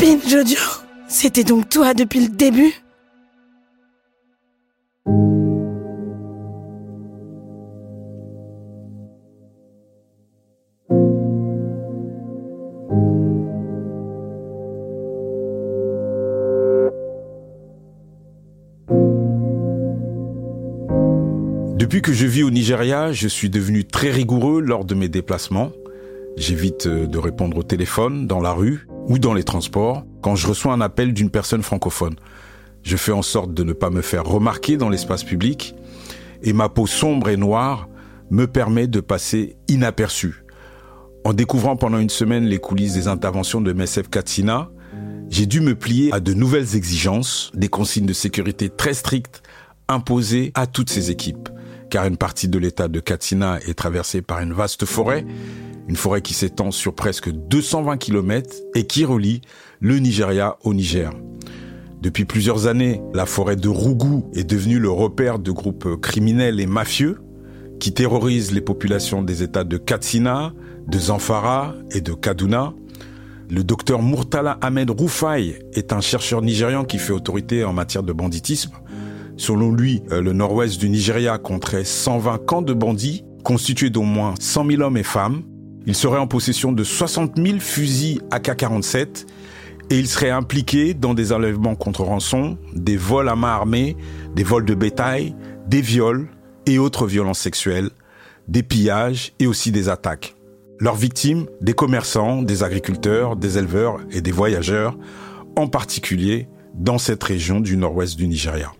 Binge Audio, c'était donc toi depuis le début? Depuis que je vis au Nigeria, je suis devenu très rigoureux lors de mes déplacements. J'évite euh, de répondre au téléphone, dans la rue ou dans les transports, quand je reçois un appel d'une personne francophone. Je fais en sorte de ne pas me faire remarquer dans l'espace public et ma peau sombre et noire me permet de passer inaperçu. En découvrant pendant une semaine les coulisses des interventions de MSF Katsina, j'ai dû me plier à de nouvelles exigences, des consignes de sécurité très strictes imposées à toutes ces équipes, car une partie de l'état de Katsina est traversée par une vaste forêt, une forêt qui s'étend sur presque 220 km et qui relie le Nigeria au Niger. Depuis plusieurs années, la forêt de Rougou est devenue le repère de groupes criminels et mafieux qui terrorisent les populations des États de Katsina, de Zamfara et de Kaduna. Le docteur Murtala Ahmed Roufaï est un chercheur nigérian qui fait autorité en matière de banditisme. Selon lui, euh, le nord-ouest du Nigeria compterait 120 camps de bandits constitués d'au moins 100 000 hommes et femmes. Il serait en possession de 60 000 fusils AK-47 et il serait impliqué dans des enlèvements contre rançon, des vols à main armée, des vols de bétail, des viols et autres violences sexuelles, des pillages et aussi des attaques. Leurs victimes, des commerçants, des agriculteurs, des éleveurs et des voyageurs, en particulier dans cette région du nord-ouest du Nigeria.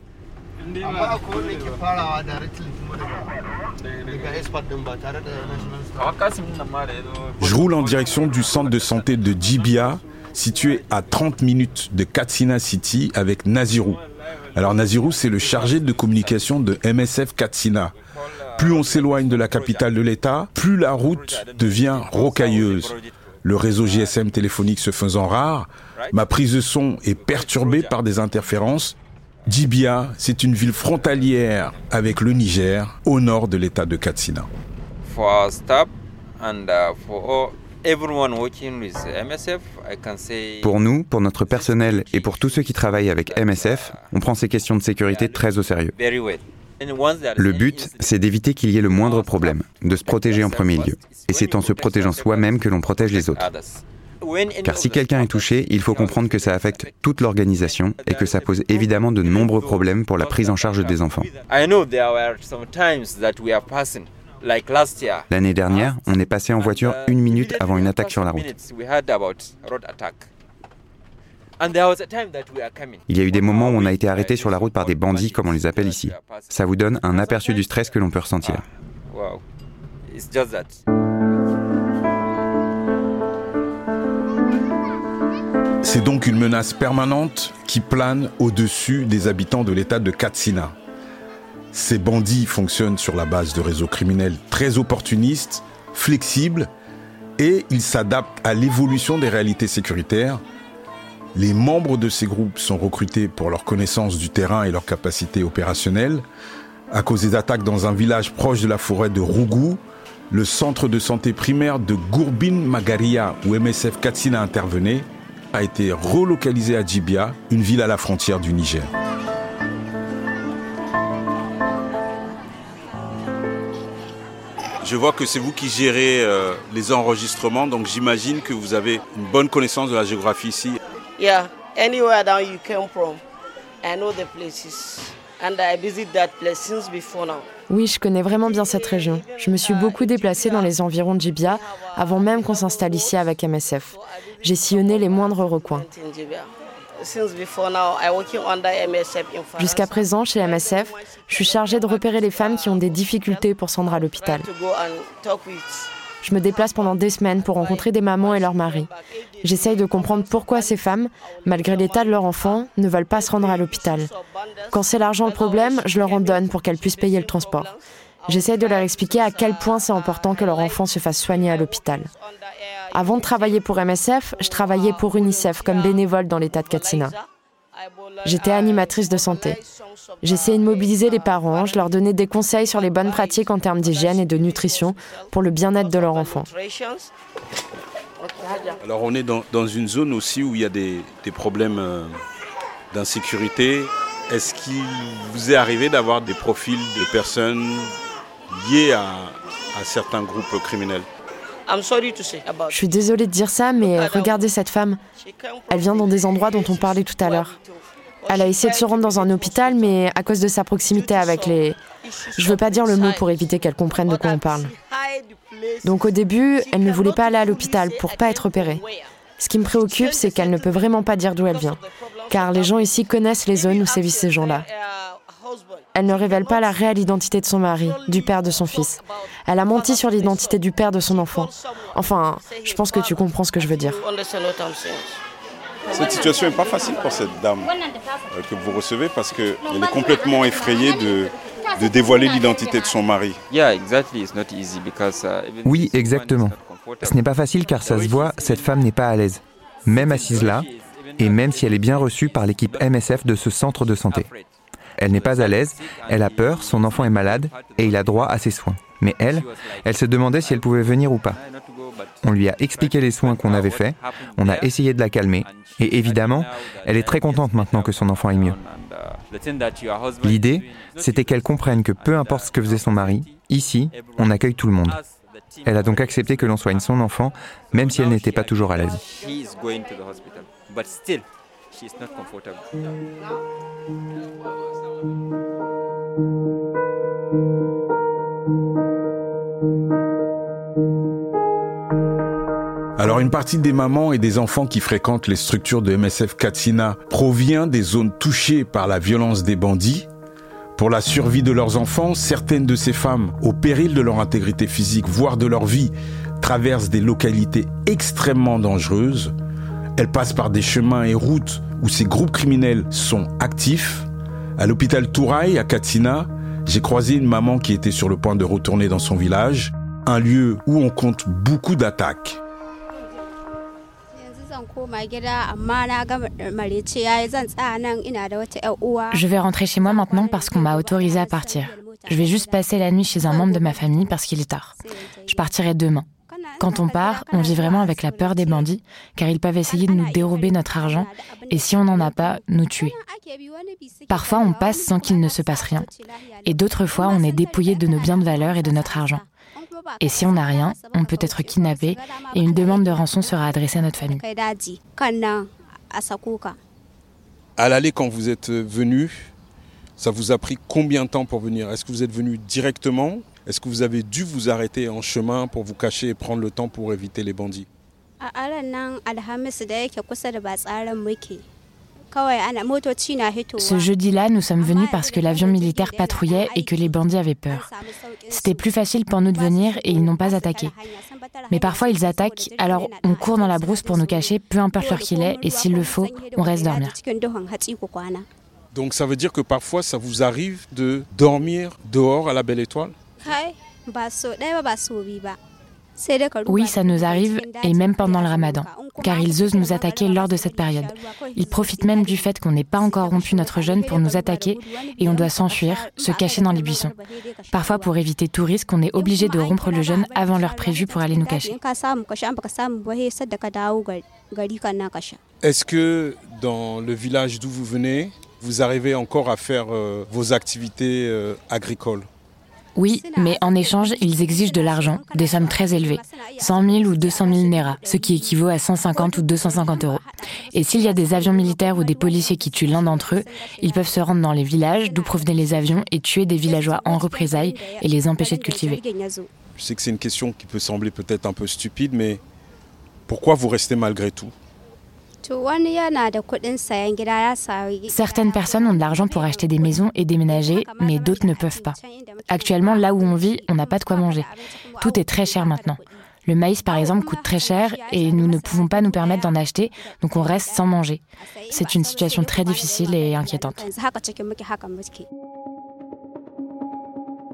Je roule en direction du centre de santé de Djibia, situé à 30 minutes de Katsina City avec Nazirou. Alors Nazirou, c'est le chargé de communication de MSF Katsina. Plus on s'éloigne de la capitale de l'État, plus la route devient rocailleuse. Le réseau GSM téléphonique se faisant rare, ma prise de son est perturbée par des interférences. Djibia, c'est une ville frontalière avec le Niger, au nord de l'État de Katsina. Uh, Pour nous, pour notre personnel et pour tous ceux qui travaillent avec MSF, on prend ces questions de sécurité très au sérieux. Le but, c'est d'éviter qu'il y ait le moindre problème, de se protéger en premier lieu. Et c'est en se protégeant soi-même que l'on protège les autres. Car si quelqu'un est touché, il faut comprendre que ça affecte toute l'organisation et que ça pose évidemment de nombreux problèmes pour la prise en charge des enfants. L'année dernière, on est passé en voiture une minute avant une attaque sur la route. Il y a eu des moments où on a été arrêté sur la route par des bandits, comme on les appelle ici. Ça vous donne un aperçu du stress que l'on peut ressentir. C'est donc une menace permanente qui plane au-dessus des habitants de l'État de Katsina. Ces bandits fonctionnent sur la base de réseaux criminels très opportunistes, flexibles, et ils s'adaptent à l'évolution des réalités sécuritaires. Les membres de ces groupes sont recrutés pour leur connaissance du terrain et leur capacité opérationnelle. À cause des attaques dans un village proche de la forêt de Rougou, le centre de santé primaire de Gourbin Magaria, où MSF Katsina intervenait, a été relocalisé à Djibia, une ville à la frontière du Niger. Je vois que c'est vous qui gérez euh, les enregistrements, donc j'imagine que vous avez une bonne connaissance de la géographie ici. Yeah, anywhere down you came from, I know the places. And I visit that place since before now. Oui, je connais vraiment bien cette région. Je me suis beaucoup déplacée dans les environs de Djibia avant même qu'on s'installe ici avec MSF. J'ai sillonné les moindres recoins. Jusqu'à présent, chez MSF, je suis chargée de repérer les femmes qui ont des difficultés pour se rendre à l'hôpital. Je me déplace pendant des semaines pour rencontrer des mamans et leurs maris. J'essaye de comprendre pourquoi ces femmes, malgré l'état de leur enfant, ne veulent pas se rendre à l'hôpital. Quand c'est l'argent le problème, je leur en donne pour qu'elles puissent payer le transport. J'essaye de leur expliquer à quel point c'est important que leur enfant se fasse soigner à l'hôpital. Avant de travailler pour MSF, je travaillais pour UNICEF comme bénévole dans l'état de Katsina. J'étais animatrice de santé. J'essayais de mobiliser les parents, je leur donnais des conseils sur les bonnes pratiques en termes d'hygiène et de nutrition pour le bien-être de leur enfant. Alors on est dans, une zone aussi où il y a des, problèmes euh, d'insécurité. Est-ce qu'il vous est arrivé d'avoir des profils de personnes liées à certains groupes criminels? Je suis désolée de dire ça, mais regardez cette femme. Elle vient dans des endroits dont on parlait tout à l'heure. Elle a essayé de se rendre dans un hôpital, mais à cause de sa proximité avec les... Je veux pas dire le mot pour éviter qu'elle comprenne de quoi on parle. Donc au début, elle ne voulait pas aller à l'hôpital pour pas être opérée. Ce qui me préoccupe, c'est qu'elle ne peut vraiment pas dire d'où elle vient, car les gens ici connaissent les zones où sévissent ces gens-là. Elle ne révèle pas la réelle identité de son mari, du père de son fils. Elle a menti sur l'identité du père de son enfant. Enfin, je pense que tu comprends ce que je veux dire. Cette situation n'est pas facile pour cette dame euh, que vous recevez parce qu'elle est complètement effrayée de, de dévoiler l'identité de son mari. Oui, exactement. Ce n'est pas facile car ça se voit, cette femme n'est pas à l'aise, même assise là, et même si elle est bien reçue par l'équipe MSF de ce centre de santé. Elle n'est pas à l'aise, elle a peur, son enfant est malade et il a droit à ses soins. Mais elle, elle se demandait si elle pouvait venir ou pas. On lui a expliqué les soins qu'on avait faits, on a essayé de la calmer, et évidemment, elle est très contente maintenant que son enfant aille mieux. L'idée, c'était qu'elle comprenne que peu importe ce que faisait son mari, ici, on accueille tout le monde. Elle a donc accepté que l'on soigne son enfant, même si elle n'était pas toujours à l'aise. Alors une partie des mamans et des enfants qui fréquentent les structures de MSF Katsina provient des zones touchées par la violence des bandits. Pour la survie de leurs enfants, certaines de ces femmes, au péril de leur intégrité physique, voire de leur vie, traversent des localités extrêmement dangereuses. Elles passent par des chemins et routes où ces groupes criminels sont actifs. À l'hôpital Touraï, à Katsina, j'ai croisé une maman qui était sur le point de retourner dans son village, un lieu où on compte beaucoup d'attaques. Je vais rentrer chez moi maintenant parce qu'on m'a autorisé à partir. Je vais juste passer la nuit chez un membre de ma famille parce qu'il est tard. Je partirai demain. Quand on part, on vit vraiment avec la peur des bandits, car ils peuvent essayer de nous dérober notre argent et si on n'en a pas, nous tuer. Parfois, on passe sans qu'il ne se passe rien, et d'autres fois, on est dépouillé de nos biens de valeur et de notre argent. Et si on n'a rien, on peut être kidnappé et une demande de rançon sera adressée à notre famille. À l'aller, quand vous êtes venu, ça vous a pris combien de temps pour venir? Est-ce que vous êtes venu directement Est-ce que vous avez dû vous arrêter en chemin pour vous cacher et prendre le temps pour éviter les bandits ce jeudi-là, nous sommes venus parce que l'avion militaire patrouillait et que les bandits avaient peur. C'était plus facile pour nous de venir et ils n'ont pas attaqué. Mais parfois ils attaquent, alors on court dans la brousse pour nous cacher, peu importe l'heure qu'il est, et s'il le faut, on reste dormir. Donc ça veut dire que parfois ça vous arrive de dormir dehors à la belle étoile oui, ça nous arrive, et même pendant le ramadan, car ils osent nous attaquer lors de cette période. Ils profitent même du fait qu'on n'ait pas encore rompu notre jeûne pour nous attaquer, et on doit s'enfuir, se cacher dans les buissons. Parfois, pour éviter tout risque, on est obligé de rompre le jeûne avant l'heure prévue pour aller nous cacher. Est-ce que dans le village d'où vous venez, vous arrivez encore à faire euh, vos activités euh, agricoles? Oui, mais en échange, ils exigent de l'argent, des sommes très élevées, 100 000 ou 200 000 nera, ce qui équivaut à 150 ou 250 euros. Et s'il y a des avions militaires ou des policiers qui tuent l'un d'entre eux, ils peuvent se rendre dans les villages d'où provenaient les avions et tuer des villageois en représailles et les empêcher de cultiver. Je sais que c'est une question qui peut sembler peut-être un peu stupide, mais pourquoi vous restez malgré tout? Certaines personnes ont de l'argent pour acheter des maisons et déménager, mais d'autres ne peuvent pas. Actuellement, là où on vit, on n'a pas de quoi manger. Tout est très cher maintenant. Le maïs, par exemple, coûte très cher et nous ne pouvons pas nous permettre d'en acheter, donc on reste sans manger. C'est une situation très difficile et inquiétante.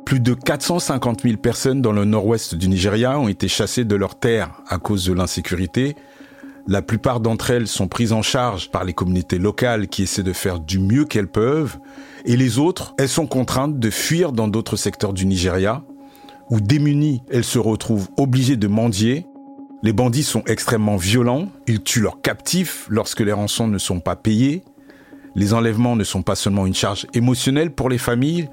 Plus de 450 000 personnes dans le nord-ouest du Nigeria ont été chassées de leurs terres à cause de l'insécurité. La plupart d'entre elles sont prises en charge par les communautés locales qui essaient de faire du mieux qu'elles peuvent, et les autres, elles sont contraintes de fuir dans d'autres secteurs du Nigeria, où démunies, elles se retrouvent obligées de mendier, Les bandits sont extrêmement violents, ils tuent leurs captifs lorsque les rançons ne sont pas payées. Les enlèvements ne sont pas seulement une charge émotionnelle pour les familles,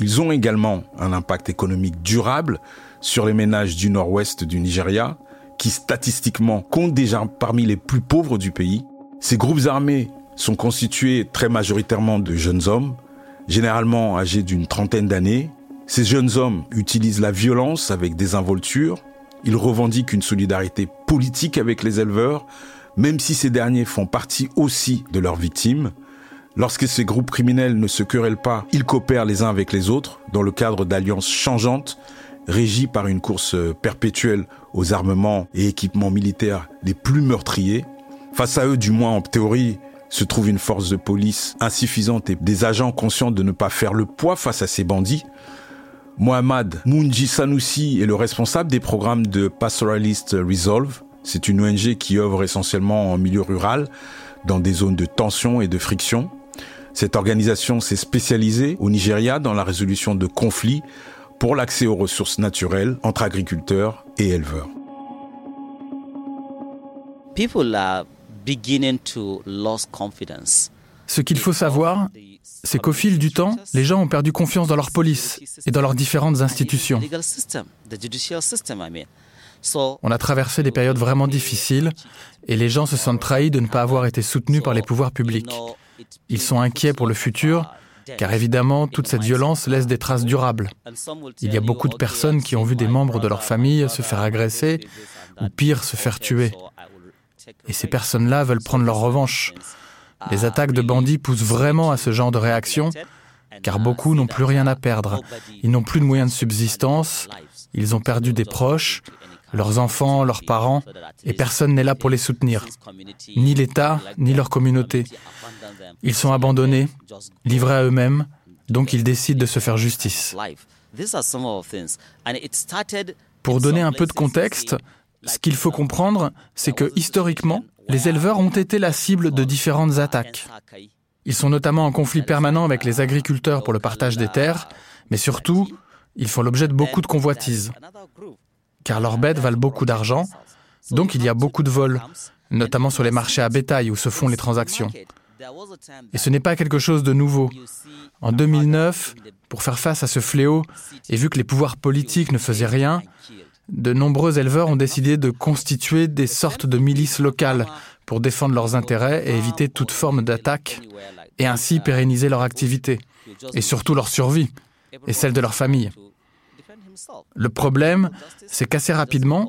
ils ont également un impact économique durable sur les ménages du nord-ouest du Nigeria, qui statistiquement comptent déjà parmi les plus pauvres du pays. Ces groupes armés sont constitués très majoritairement de jeunes hommes, généralement âgés d'une trentaine d'années. Ces jeunes hommes utilisent la violence avec désinvolture, ils revendiquent une solidarité politique avec les éleveurs, même si ces derniers font partie aussi de leurs victimes. Lorsque ces groupes criminels ne se querellent pas, ils coopèrent les uns avec les autres dans le cadre d'alliances changeantes, régies par une course perpétuelle aux armements et équipements militaires les plus meurtriers. Face à eux, du moins en théorie, se trouve une force de police insuffisante et des agents conscients de ne pas faire le poids face à ces bandits. Mohamed Mounji Sanoussi est le responsable des programmes de Pastoralist Resolve. C'est une ONG qui œuvre essentiellement en milieu rural, dans des zones de tension et de friction. Cette organisation s'est spécialisée au Nigeria dans la résolution de conflits pour l'accès aux ressources naturelles entre agriculteurs et éleveurs. Ce qu'il faut savoir, c'est qu'au fil du temps, les gens ont perdu confiance dans leur police et dans leurs différentes institutions. On a traversé des périodes vraiment difficiles et les gens se sentent trahis de ne pas avoir été soutenus par les pouvoirs publics. Ils sont inquiets pour le futur car évidemment, toute cette violence laisse des traces durables. Il y a beaucoup de personnes qui ont vu des membres de leur famille se faire agresser ou pire, se faire tuer. Et ces personnes-là veulent prendre leur revanche. Les attaques de bandits poussent vraiment à ce genre de réaction, car beaucoup n'ont plus rien à perdre. Ils n'ont plus de moyens de subsistance, ils ont perdu des proches, leurs enfants, leurs parents, et personne n'est là pour les soutenir, ni l'État, ni leur communauté. Ils sont abandonnés, livrés à eux-mêmes, donc ils décident de se faire justice. Pour donner un peu de contexte, ce qu'il faut comprendre, c'est que historiquement, les éleveurs ont été la cible de différentes attaques. Ils sont notamment en conflit permanent avec les agriculteurs pour le partage des terres, mais surtout, ils font l'objet de beaucoup de convoitises car leurs bêtes valent beaucoup d'argent, donc il y a beaucoup de vols, notamment sur les marchés à bétail où se font les transactions. Et ce n'est pas quelque chose de nouveau. En 2009, pour faire face à ce fléau, et vu que les pouvoirs politiques ne faisaient rien, de nombreux éleveurs ont décidé de constituer des sortes de milices locales pour défendre leurs intérêts et éviter toute forme d'attaque, et ainsi pérenniser leur activité, et surtout leur survie, et celle de leur famille. Le problème, c'est qu'assez rapidement,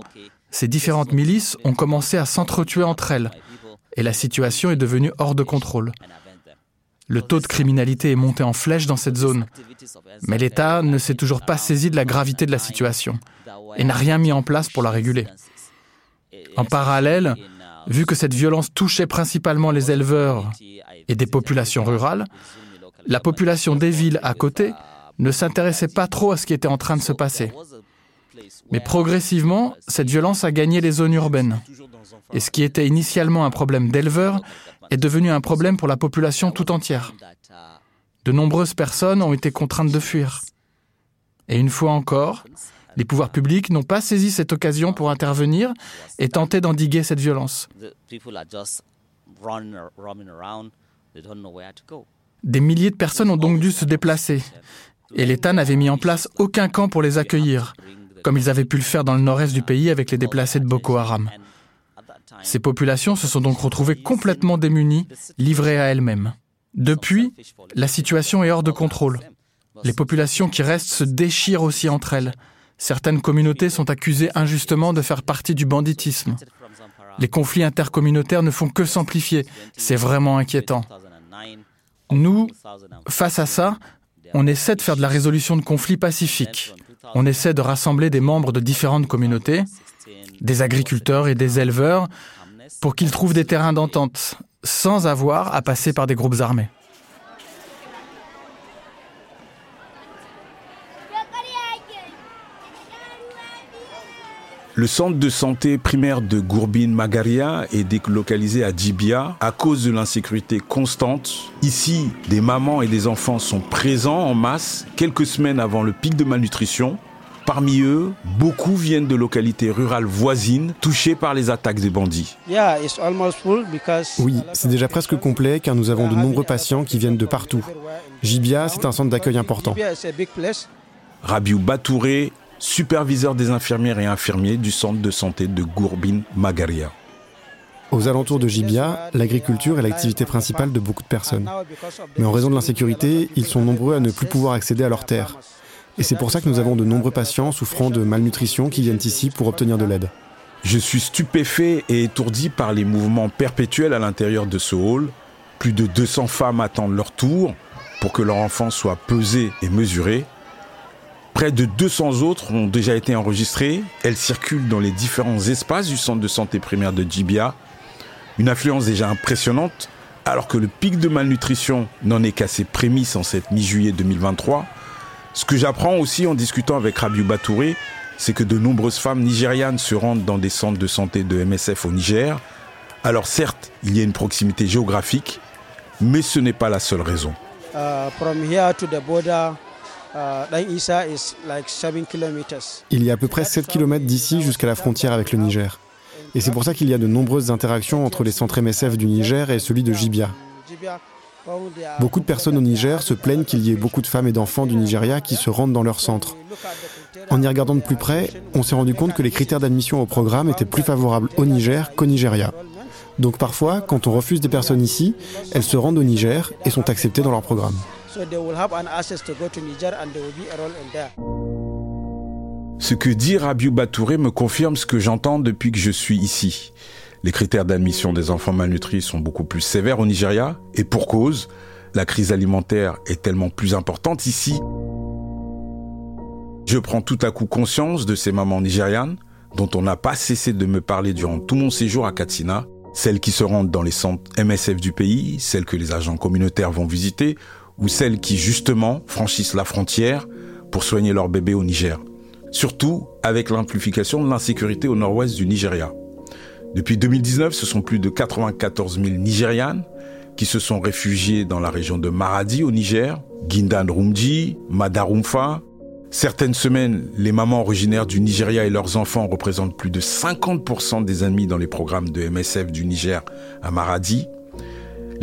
ces différentes milices ont commencé à s'entretuer entre elles et la situation est devenue hors de contrôle. Le taux de criminalité est monté en flèche dans cette zone, mais l'État ne s'est toujours pas saisi de la gravité de la situation et n'a rien mis en place pour la réguler. En parallèle, vu que cette violence touchait principalement les éleveurs et des populations rurales, la population des villes à côté ne s'intéressait pas trop à ce qui était en train de se passer. Mais progressivement, cette violence a gagné les zones urbaines. Et ce qui était initialement un problème d'éleveurs est devenu un problème pour la population tout entière. De nombreuses personnes ont été contraintes de fuir. Et une fois encore, les pouvoirs publics n'ont pas saisi cette occasion pour intervenir et tenter d'endiguer cette violence. Des milliers de personnes ont donc dû se déplacer et l'État n'avait mis en place aucun camp pour les accueillir, comme ils avaient pu le faire dans le nord-est du pays avec les déplacés de Boko Haram. Ces populations se sont donc retrouvées complètement démunies, livrées à elles-mêmes. Depuis, la situation est hors de contrôle. Les populations qui restent se déchirent aussi entre elles. Certaines communautés sont accusées injustement de faire partie du banditisme. Les conflits intercommunautaires ne font que s'amplifier. C'est vraiment inquiétant. Nous, face à ça, on essaie de faire de la résolution de conflits pacifiques. On essaie de rassembler des membres de différentes communautés, des agriculteurs et des éleveurs, pour qu'ils trouvent des terrains d'entente, sans avoir à passer par des groupes armés. Le centre de santé primaire de Gourbine Magaria est délocalisé à Dibia à cause de l'insécurité constante. Ici, des mamans et des enfants sont présents en masse quelques semaines avant le pic de malnutrition. Parmi eux, beaucoup viennent de localités rurales voisines touchées par les attaques des bandits. Oui, c'est déjà presque complet car nous avons de nombreux patients qui viennent de partout. Jibia, c'est un centre d'accueil important. Rabiou Batouré, superviseur des infirmières et infirmiers du centre de santé de Gourbin Magaria. Aux alentours de Jibia, l'agriculture est l'activité principale de beaucoup de personnes. Mais en raison de l'insécurité, ils sont nombreux à ne plus pouvoir accéder à leurs terres. Et c'est pour ça que nous avons de nombreux patients souffrant de malnutrition qui viennent ici pour obtenir de l'aide. Je suis stupéfait et étourdi par les mouvements perpétuels à l'intérieur de ce hall. Plus de 200 femmes attendent leur tour pour que leur enfant soit pesé et mesuré. Près de 200 autres ont déjà été enregistrées. Elles circulent dans les différents espaces du centre de santé primaire de Djibia. Une influence déjà impressionnante, alors que le pic de malnutrition n'en est qu'à ses prémices en cette mi-juillet 2023. Ce que j'apprends aussi en discutant avec Rabiou Batouré, c'est que de nombreuses femmes nigérianes se rendent dans des centres de santé de MSF au Niger. Alors certes, il y a une proximité géographique, mais ce n'est pas la seule raison. Uh, il y a à peu près 7 km d'ici jusqu'à la frontière avec le Niger. Et c'est pour ça qu'il y a de nombreuses interactions entre les centres MSF du Niger et celui de Jibia. Beaucoup de personnes au Niger se plaignent qu'il y ait beaucoup de femmes et d'enfants du Nigeria qui se rendent dans leur centre. En y regardant de plus près, on s'est rendu compte que les critères d'admission au programme étaient plus favorables au Niger qu'au Nigeria. Donc parfois, quand on refuse des personnes ici, elles se rendent au Niger et sont acceptées dans leur programme. Ce que dit Rabiou Batouré me confirme ce que j'entends depuis que je suis ici. Les critères d'admission des enfants malnutris sont beaucoup plus sévères au Nigeria, et pour cause, la crise alimentaire est tellement plus importante ici. Je prends tout à coup conscience de ces mamans nigérianes dont on n'a pas cessé de me parler durant tout mon séjour à Katsina, celles qui se rendent dans les centres MSF du pays, celles que les agents communautaires vont visiter, ou celles qui justement franchissent la frontière pour soigner leur bébé au Niger. Surtout avec l'amplification de l'insécurité au nord-ouest du Nigeria. Depuis 2019, ce sont plus de 94 000 Nigérianes qui se sont réfugiées dans la région de Maradi au Niger, Gindan Rumji, Madarumfa. Certaines semaines, les mamans originaires du Nigeria et leurs enfants représentent plus de 50% des amis dans les programmes de MSF du Niger à Maradi.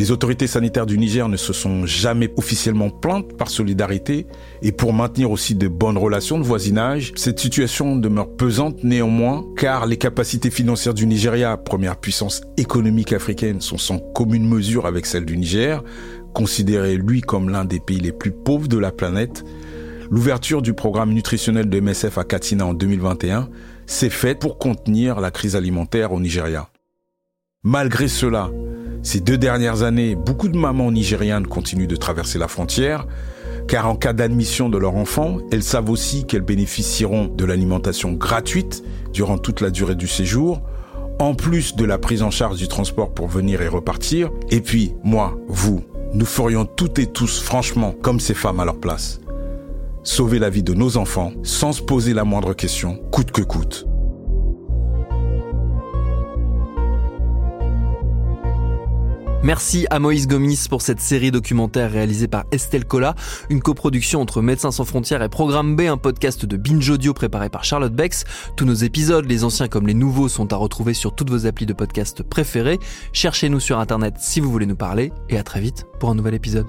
Les autorités sanitaires du Niger ne se sont jamais officiellement plaintes par solidarité et pour maintenir aussi de bonnes relations de voisinage, cette situation demeure pesante néanmoins car les capacités financières du Nigeria, première puissance économique africaine, sont sans commune mesure avec celles du Niger, considéré lui comme l'un des pays les plus pauvres de la planète. L'ouverture du programme nutritionnel de MSF à Katina en 2021 s'est faite pour contenir la crise alimentaire au Nigeria. Malgré cela, ces deux dernières années, beaucoup de mamans nigérianes continuent de traverser la frontière, car en cas d'admission de leur enfant, elles savent aussi qu'elles bénéficieront de l'alimentation gratuite durant toute la durée du séjour, en plus de la prise en charge du transport pour venir et repartir. Et puis, moi, vous, nous ferions toutes et tous, franchement, comme ces femmes à leur place. Sauver la vie de nos enfants sans se poser la moindre question, coûte que coûte. Merci à Moïse Gomis pour cette série documentaire réalisée par Estelle Cola, une coproduction entre Médecins sans frontières et Programme B, un podcast de Binge Audio préparé par Charlotte Bex. Tous nos épisodes, les anciens comme les nouveaux, sont à retrouver sur toutes vos applis de podcast préférés. Cherchez-nous sur Internet si vous voulez nous parler et à très vite pour un nouvel épisode.